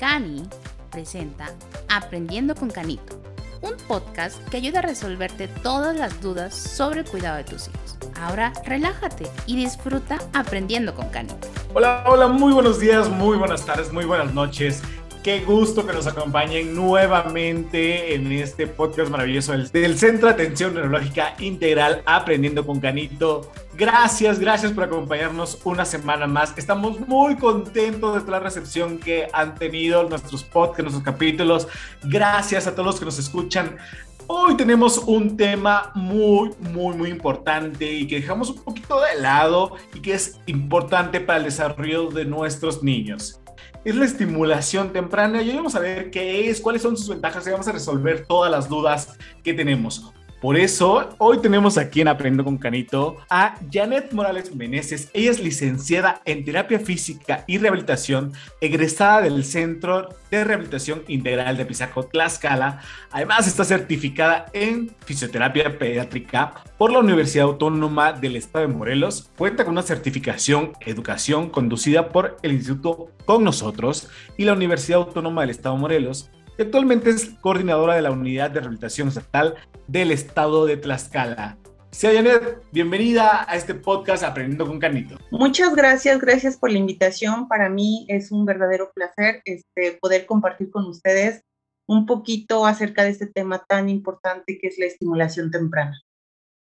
Cani presenta Aprendiendo con Canito, un podcast que ayuda a resolverte todas las dudas sobre el cuidado de tus hijos. Ahora relájate y disfruta aprendiendo con Canito. Hola, hola, muy buenos días, muy buenas tardes, muy buenas noches. Qué gusto que nos acompañen nuevamente en este podcast maravilloso del, Centro de Atención Neurológica Integral Aprendiendo con Canito. Gracias, gracias por acompañarnos una semana más. Estamos muy contentos de la recepción que han tenido nuestros podcasts, nuestros capítulos. Gracias a todos los que nos escuchan. Hoy tenemos un tema muy, muy, muy importante y que dejamos un poquito de lado y que es importante para el desarrollo de nuestros niños es la estimulación temprana y hoy vamos a ver qué es, cuáles son sus ventajas y vamos a resolver todas las dudas que tenemos. Por eso, hoy tenemos aquí en Aprendo con Canito a Janet Morales Meneses. Ella es licenciada en terapia física y rehabilitación, egresada del Centro de Rehabilitación Integral de Pisaco Tlaxcala. Además, está certificada en fisioterapia pediátrica por la Universidad Autónoma del Estado de Morelos. Cuenta con una certificación educación conducida por el Instituto Con Nosotros y la Universidad Autónoma del Estado de Morelos actualmente es coordinadora de la Unidad de Rehabilitación Estatal del Estado de Tlaxcala. Sea Janet, bienvenida a este podcast Aprendiendo con Canito. Muchas gracias, gracias por la invitación. Para mí es un verdadero placer este, poder compartir con ustedes un poquito acerca de este tema tan importante que es la estimulación temprana.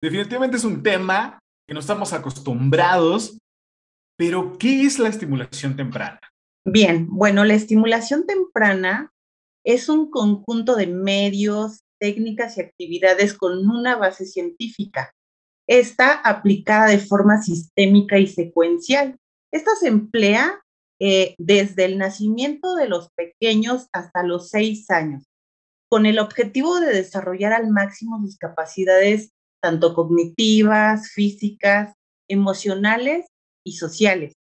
Definitivamente es un tema que no estamos acostumbrados, pero ¿qué es la estimulación temprana? Bien, bueno, la estimulación temprana es un conjunto de medios, técnicas y actividades con una base científica. Está aplicada de forma sistémica y secuencial. Esta se emplea eh, desde el nacimiento de los pequeños hasta los seis años, con el objetivo de desarrollar al máximo sus capacidades tanto cognitivas, físicas, emocionales y sociales.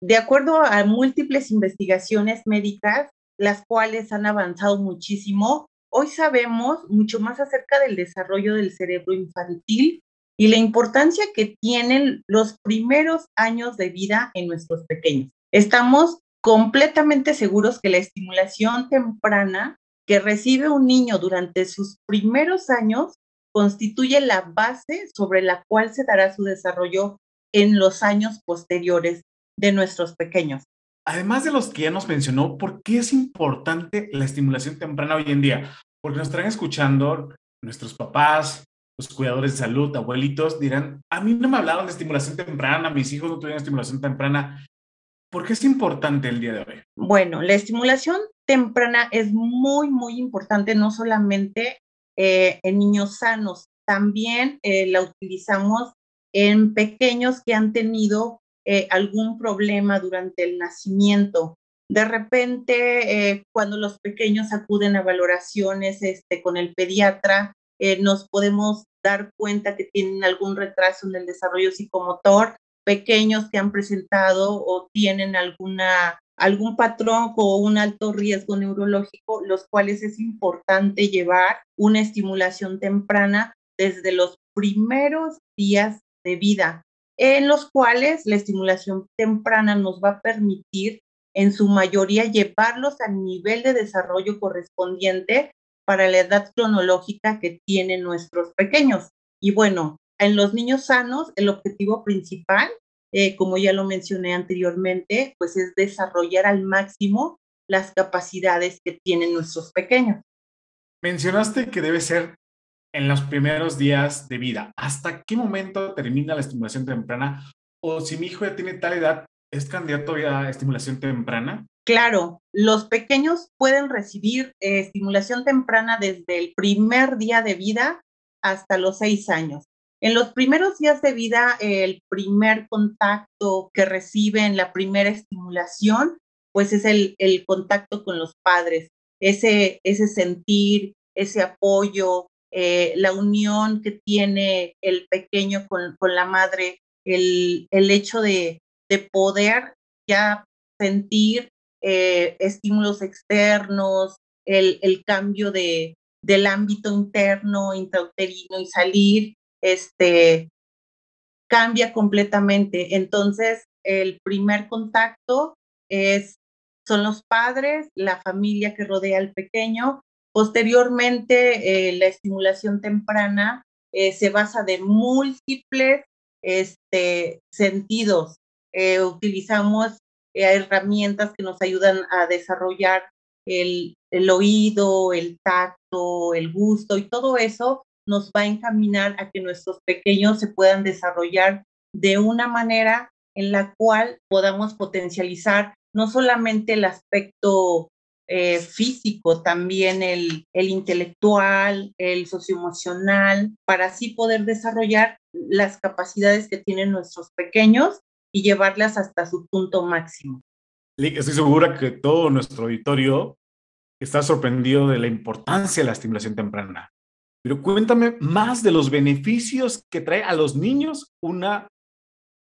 De acuerdo a múltiples investigaciones médicas, las cuales han avanzado muchísimo. Hoy sabemos mucho más acerca del desarrollo del cerebro infantil y la importancia que tienen los primeros años de vida en nuestros pequeños. Estamos completamente seguros que la estimulación temprana que recibe un niño durante sus primeros años constituye la base sobre la cual se dará su desarrollo en los años posteriores de nuestros pequeños además de los que ya nos mencionó, ¿por qué es importante la estimulación temprana hoy en día? Porque nos están escuchando nuestros papás, los cuidadores de salud, abuelitos, dirán, a mí no me hablaron de estimulación temprana, mis hijos no tuvieron estimulación temprana. ¿Por qué es importante el día de hoy? Bueno, la estimulación temprana es muy, muy importante, no solamente eh, en niños sanos, también eh, la utilizamos en pequeños que han tenido eh, algún problema durante el nacimiento. De repente, eh, cuando los pequeños acuden a valoraciones este, con el pediatra, eh, nos podemos dar cuenta que tienen algún retraso en el desarrollo psicomotor, pequeños que han presentado o tienen alguna, algún patrón o un alto riesgo neurológico, los cuales es importante llevar una estimulación temprana desde los primeros días de vida en los cuales la estimulación temprana nos va a permitir en su mayoría llevarlos al nivel de desarrollo correspondiente para la edad cronológica que tienen nuestros pequeños. Y bueno, en los niños sanos, el objetivo principal, eh, como ya lo mencioné anteriormente, pues es desarrollar al máximo las capacidades que tienen nuestros pequeños. Mencionaste que debe ser en los primeros días de vida. ¿Hasta qué momento termina la estimulación temprana? O si mi hijo ya tiene tal edad, ¿es candidato a estimulación temprana? Claro, los pequeños pueden recibir eh, estimulación temprana desde el primer día de vida hasta los seis años. En los primeros días de vida, el primer contacto que reciben, la primera estimulación, pues es el, contacto con los padres, ese sentir, ese apoyo, eh, la unión que tiene el pequeño con, la madre, el, hecho de, poder ya sentir eh, estímulos externos, el, cambio de, del ámbito interno, intrauterino y salir, este, cambia completamente. Entonces, el primer contacto es son los padres, la familia que rodea al pequeño. Posteriormente, eh, la estimulación temprana eh, se basa de múltiples este, sentidos. Eh, utilizamos herramientas que nos ayudan a desarrollar el, el oído, el tacto, el gusto y todo eso nos va a encaminar a que nuestros pequeños se puedan desarrollar de una manera en la cual podamos potencializar no solamente el aspecto eh, físico, también el, el intelectual, el socioemocional, para así poder desarrollar las capacidades que tienen nuestros pequeños y llevarlas hasta su punto máximo. Estoy segura que todo nuestro auditorio está sorprendido de la importancia de la estimulación temprana. Pero cuéntame más de los beneficios que trae a los niños una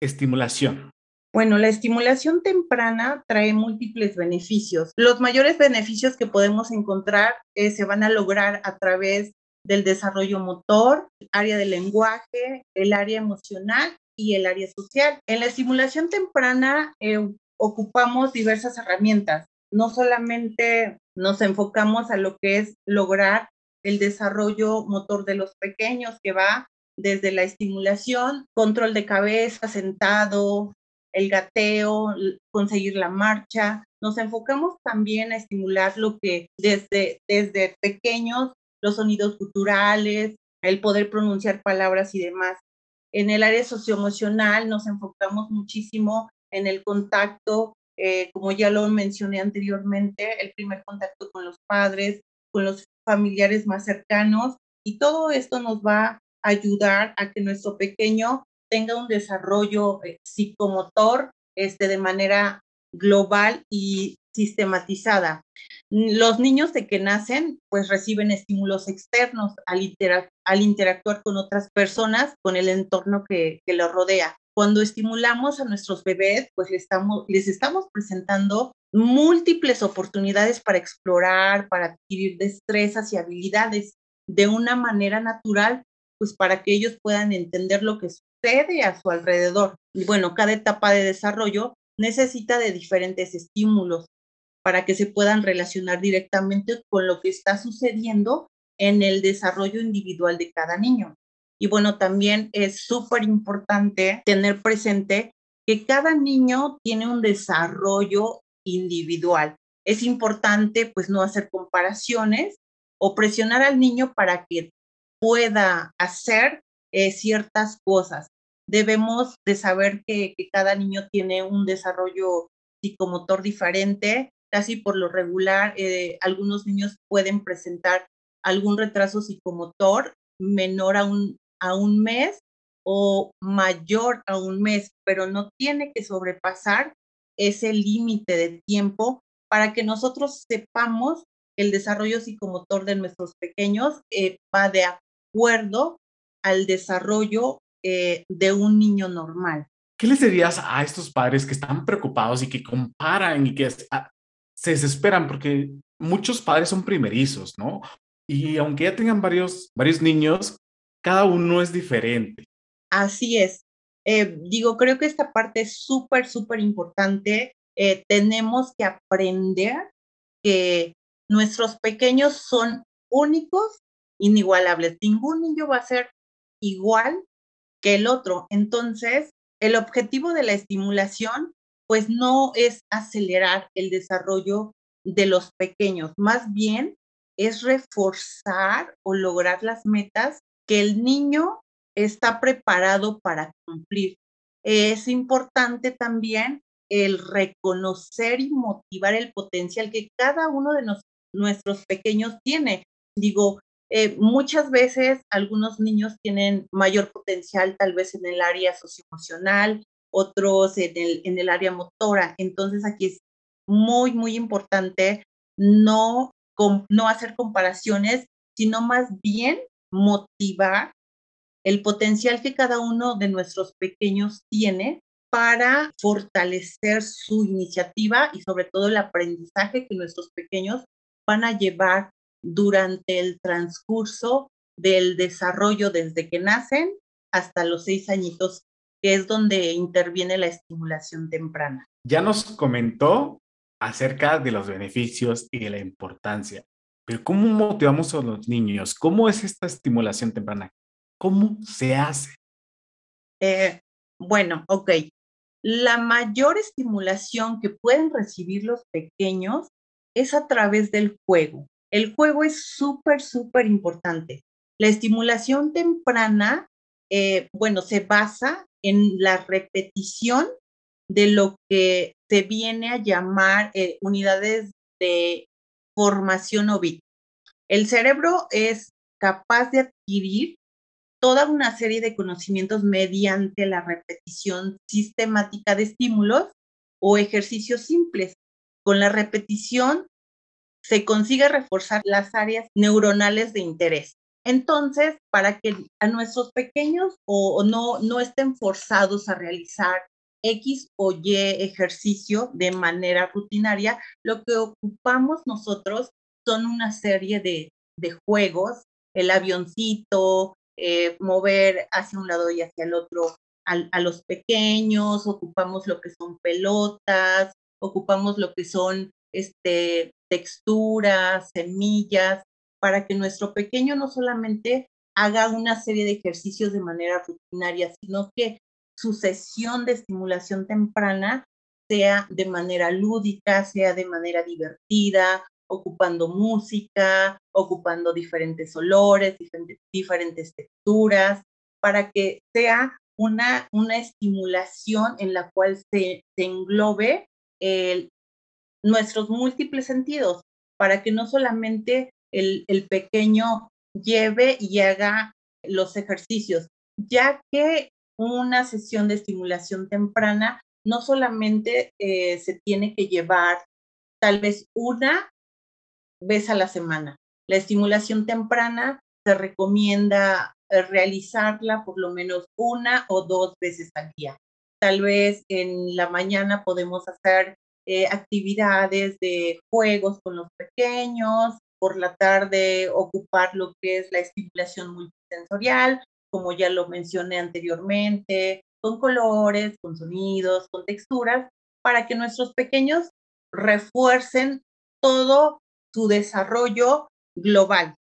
estimulación. Bueno, la estimulación temprana trae múltiples beneficios. Los mayores beneficios que podemos encontrar eh, se van a lograr a través del desarrollo motor, área del lenguaje, el área emocional y el área social. En la estimulación temprana eh, ocupamos diversas herramientas. No solamente nos enfocamos a lo que es lograr el desarrollo motor de los pequeños, que va desde la estimulación, control de cabeza, sentado, el gateo, conseguir la marcha. Nos enfocamos también a estimular lo que desde, desde pequeños, los sonidos culturales, el poder pronunciar palabras y demás. En el área socioemocional nos enfocamos muchísimo en el contacto, eh, como ya lo mencioné anteriormente, el primer contacto con los padres, con los familiares más cercanos y todo esto nos va a ayudar a que nuestro pequeño tenga un desarrollo eh, psicomotor este, de manera global y sistematizada. Los niños de que nacen pues reciben estímulos externos al, al interactuar con otras personas, con el entorno que, que los rodea. Cuando estimulamos a nuestros bebés, pues les estamos, les estamos presentando múltiples oportunidades para explorar, para adquirir destrezas y habilidades de una manera natural, pues para que ellos puedan entender lo que sucede a su alrededor. Y bueno, cada etapa de desarrollo necesita de diferentes estímulos para que se puedan relacionar directamente con lo que está sucediendo en el desarrollo individual de cada niño. Y bueno, también es súper importante tener presente que cada niño tiene un desarrollo individual. Es importante pues no hacer comparaciones o presionar al niño para que pueda hacer eh, ciertas cosas. Debemos de saber que, cada niño tiene un desarrollo psicomotor diferente. Casi por lo regular, eh, algunos niños pueden presentar algún retraso psicomotor menor a un, a un mes o mayor a un mes, pero no tiene que sobrepasar ese límite de tiempo para que nosotros sepamos el desarrollo psicomotor de nuestros pequeños eh, va de acuerdo al desarrollo eh, de un niño normal. ¿Qué les dirías a estos padres que están preocupados y que comparan y que ah, se desesperan porque muchos padres son primerizos, ¿no? Y aunque ya tengan varios, varios niños, cada uno es diferente. Así es. Eh, digo, creo que esta parte es súper, súper importante. Eh, tenemos que aprender que nuestros pequeños son únicos, inigualables. Ningún niño va a ser igual que el otro. Entonces, el objetivo de la estimulación, pues no es acelerar el desarrollo de los pequeños, más bien es reforzar o lograr las metas que el niño está preparado para cumplir. Es importante también el reconocer y motivar el potencial que cada uno de nuestros pequeños tiene. Digo, eh, muchas veces algunos niños tienen mayor potencial tal vez en el área socioemocional, otros en el, en el área motora. Entonces aquí es muy, muy importante no, no hacer comparaciones, sino más bien motivar el potencial que cada uno de nuestros pequeños tiene para fortalecer su iniciativa y sobre todo el aprendizaje que nuestros pequeños van a llevar durante el transcurso del desarrollo desde que nacen hasta los seis añitos, que es donde interviene la estimulación temprana. Ya nos comentó acerca de los beneficios y de la importancia. Pero ¿cómo motivamos a los niños? ¿Cómo es esta estimulación temprana? ¿Cómo se hace? Eh, bueno, ok. La mayor estimulación que pueden recibir los pequeños es a través del juego. El juego es súper, súper importante. La estimulación temprana, eh, bueno, se basa en la repetición de lo que se viene a llamar eh, unidades de formación o bit. El cerebro es capaz de adquirir toda una serie de conocimientos mediante la repetición sistemática de estímulos o ejercicios simples. Con la repetición se consigue reforzar las áreas neuronales de interés. Entonces, para que a nuestros pequeños o, no, no estén forzados a realizar X o Y ejercicio de manera rutinaria, lo que ocupamos nosotros son una serie de, de juegos, el avioncito, eh, mover hacia un lado y hacia el otro a, los pequeños, ocupamos lo que son pelotas, ocupamos lo que son este, texturas, semillas, para que nuestro pequeño no solamente haga una serie de ejercicios de manera rutinaria, sino que su sesión de estimulación temprana sea de manera lúdica, sea de manera divertida, ocupando música, ocupando diferentes olores, diferentes, texturas, para que sea una, una estimulación en la cual se, englobe nuestros múltiples sentidos, para que no solamente el, el pequeño lleve y haga los ejercicios, ya que una sesión de estimulación temprana no solamente eh, se tiene que llevar tal vez una vez a la semana. La estimulación temprana se recomienda eh, realizarla por lo menos una o dos veces al día. Tal vez en la mañana podemos hacer eh, actividades de juegos con los pequeños, por la tarde ocupar lo que es la estimulación multisensorial, como ya lo mencioné anteriormente, con colores, con sonidos, con texturas, para que nuestros pequeños refuercen todo su desarrollo global.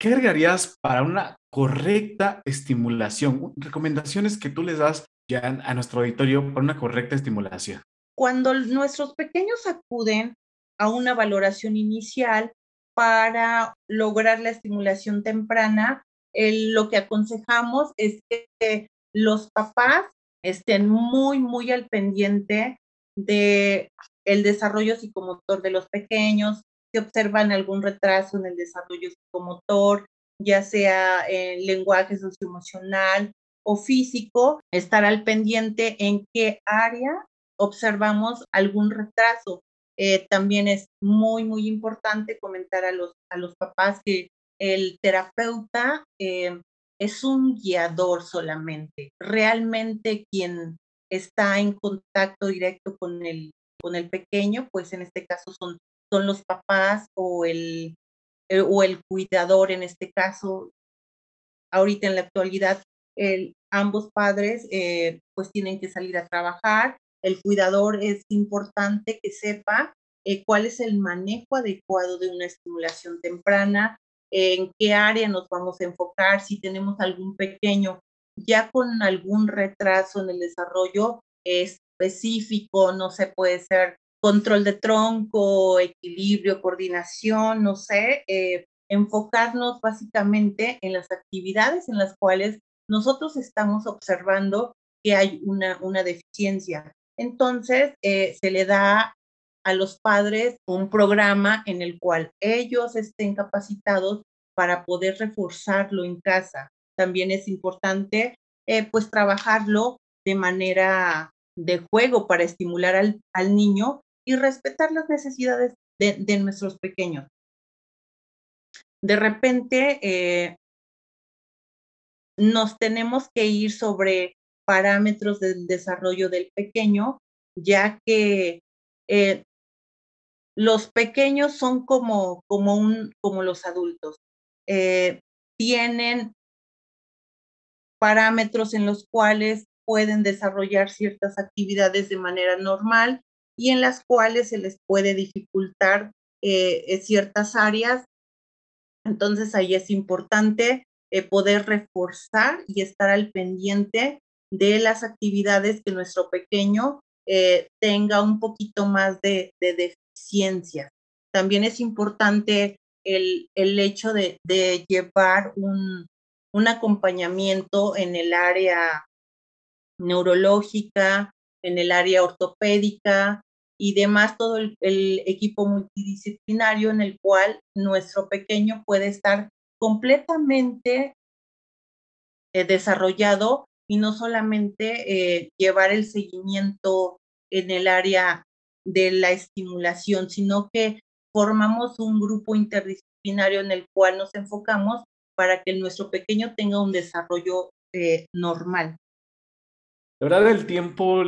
¿Qué agregarías para una correcta estimulación? Recomendaciones que tú les das ya a nuestro auditorio para una correcta estimulación. Cuando nuestros pequeños acuden a una valoración inicial para lograr la estimulación temprana, lo que aconsejamos es que los papás estén muy, muy al pendiente de el desarrollo psicomotor de los pequeños, si observan algún retraso en el desarrollo psicomotor, ya sea en lenguaje socioemocional o físico, estar al pendiente en qué área observamos algún retraso. Eh, también es muy, muy importante comentar a los, a los papás que el terapeuta eh, es un guiador solamente. Realmente quien está en contacto directo con el, con el pequeño, pues en este caso son son los papás o el, eh, o el cuidador en este caso. Ahorita en la actualidad, el, ambos padres pues tienen que salir a trabajar. El cuidador es importante que sepa eh, cuál es el manejo adecuado de una estimulación temprana, en qué área nos vamos a enfocar, si tenemos algún pequeño ya con algún retraso en el desarrollo específico, no se puede ser control de tronco, equilibrio, coordinación, no sé, eh, enfocarnos básicamente en las actividades en las cuales nosotros estamos observando que hay una, una deficiencia. Entonces, eh, se le da a los padres un programa en el cual ellos estén capacitados para poder reforzarlo en casa. También es importante, eh, pues, trabajarlo de manera de juego para estimular al, al niño y respetar las necesidades de, nuestros pequeños. De repente, eh, nos tenemos que ir sobre parámetros del desarrollo del pequeño, ya que eh, los pequeños son como, como, un, como los adultos. Eh, tienen parámetros en los cuales pueden desarrollar ciertas actividades de manera normal y en las cuales se les puede dificultar eh, ciertas áreas. Entonces ahí es importante poder reforzar y estar al pendiente de las actividades que nuestro pequeño eh, tenga un poquito más de, deficiencia. También es importante el, hecho de, llevar un, acompañamiento en el área neurológica, en el área ortopédica y demás, todo el, equipo multidisciplinario en el cual nuestro pequeño puede estar completamente eh, desarrollado y no solamente eh, llevar el seguimiento en el área de la estimulación, sino que formamos un grupo interdisciplinario en el cual nos enfocamos para que nuestro pequeño tenga un desarrollo eh, normal. De verdad, el tiempo,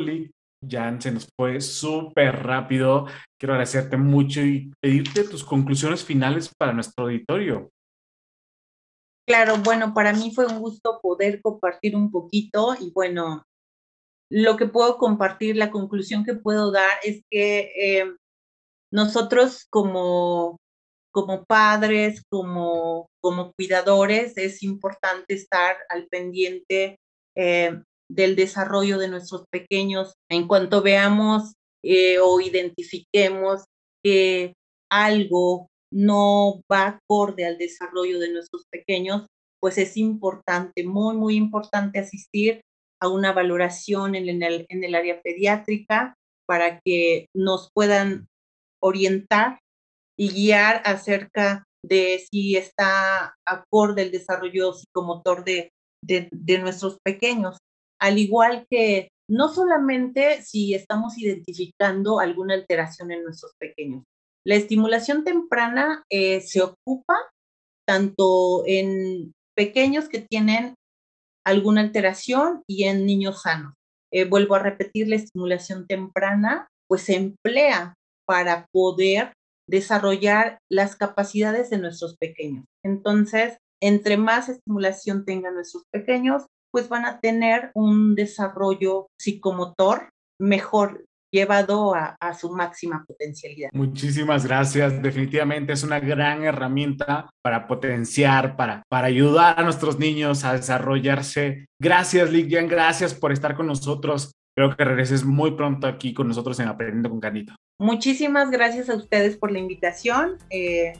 Jan, se nos fue súper rápido. Quiero agradecerte mucho y pedirte tus conclusiones finales para nuestro auditorio. Claro, bueno, para mí fue un gusto poder compartir un poquito y bueno, lo que puedo compartir, la conclusión que puedo dar es que eh, nosotros como, como padres, como, como cuidadores, es importante estar al pendiente eh, del desarrollo de nuestros pequeños. En cuanto veamos eh, o identifiquemos que algo no va acorde al desarrollo de nuestros pequeños, pues es importante, muy, muy importante asistir a una valoración en el, área pediátrica para que nos puedan orientar y guiar acerca de si está acorde el desarrollo psicomotor de, nuestros pequeños. Al igual que no solamente si estamos identificando alguna alteración en nuestros pequeños, la estimulación temprana eh, se ocupa tanto en pequeños que tienen alguna alteración y en niños sanos. Eh, vuelvo a repetir, la estimulación temprana pues se emplea para poder desarrollar las capacidades de nuestros pequeños. Entonces, entre más estimulación tengan nuestros pequeños, pues van a tener un desarrollo psicomotor mejor llevado a, su máxima potencialidad. Muchísimas gracias. Definitivamente es una gran herramienta para potenciar, para, para ayudar a nuestros niños a desarrollarse. Gracias, Ligian. Gracias por estar con nosotros. Creo que regreses muy pronto aquí con nosotros en Aprendiendo con Canito. Muchísimas gracias a ustedes por la invitación. Eh,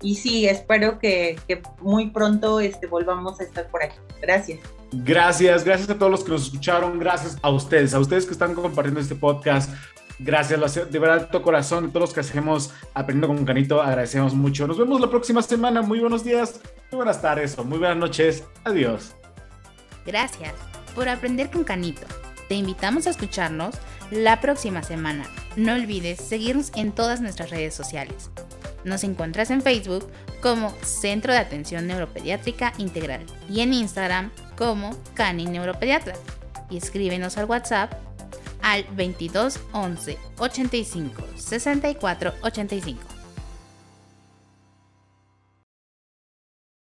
y sí, espero que, que, muy pronto este, volvamos a estar por aquí. Gracias. Gracias, gracias a todos los que nos escucharon, gracias a ustedes, a ustedes que están compartiendo este podcast. Gracias, de verdad, de todo corazón, todos los que hacemos Aprendiendo con Canito, agradecemos mucho. Nos vemos la próxima semana. Muy buenos días, muy buenas tardes o muy buenas noches. Adiós. Gracias por aprender con Canito. Te invitamos a escucharnos la próxima semana. No olvides seguirnos en todas nuestras redes sociales. Nos encuentras en Facebook como Centro de Atención Neuropediátrica Integral y en Instagram como Cani Neuropediatra. Y escríbenos al WhatsApp al 22 11 85 64 85.